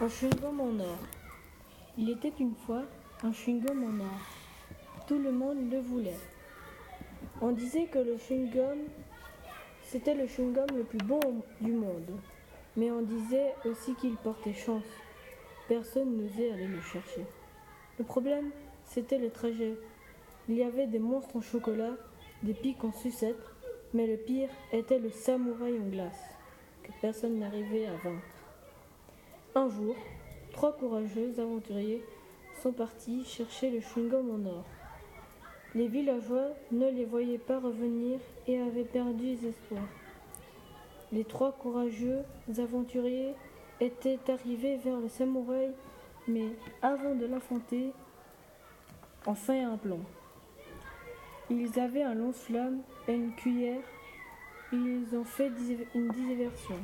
Un chewing-gum en or. Il était une fois un chewing-gum en or. Tout le monde le voulait. On disait que le chewing-gum, c'était le chewing-gum le plus bon du monde. Mais on disait aussi qu'il portait chance. Personne n'osait aller le chercher. Le problème, c'était le trajet. Il y avait des monstres en chocolat, des pics en sucette, mais le pire était le samouraï en glace, que personne n'arrivait à vaincre. Un jour, trois courageux aventuriers sont partis chercher le chewing-gum en or. Les villageois ne les voyaient pas revenir et avaient perdu espoir. Les trois courageux aventuriers étaient arrivés vers le samouraï, mais avant de l'affronter, enfin un plan. Ils avaient un long-flamme et une cuillère. Ils ont fait une diversion.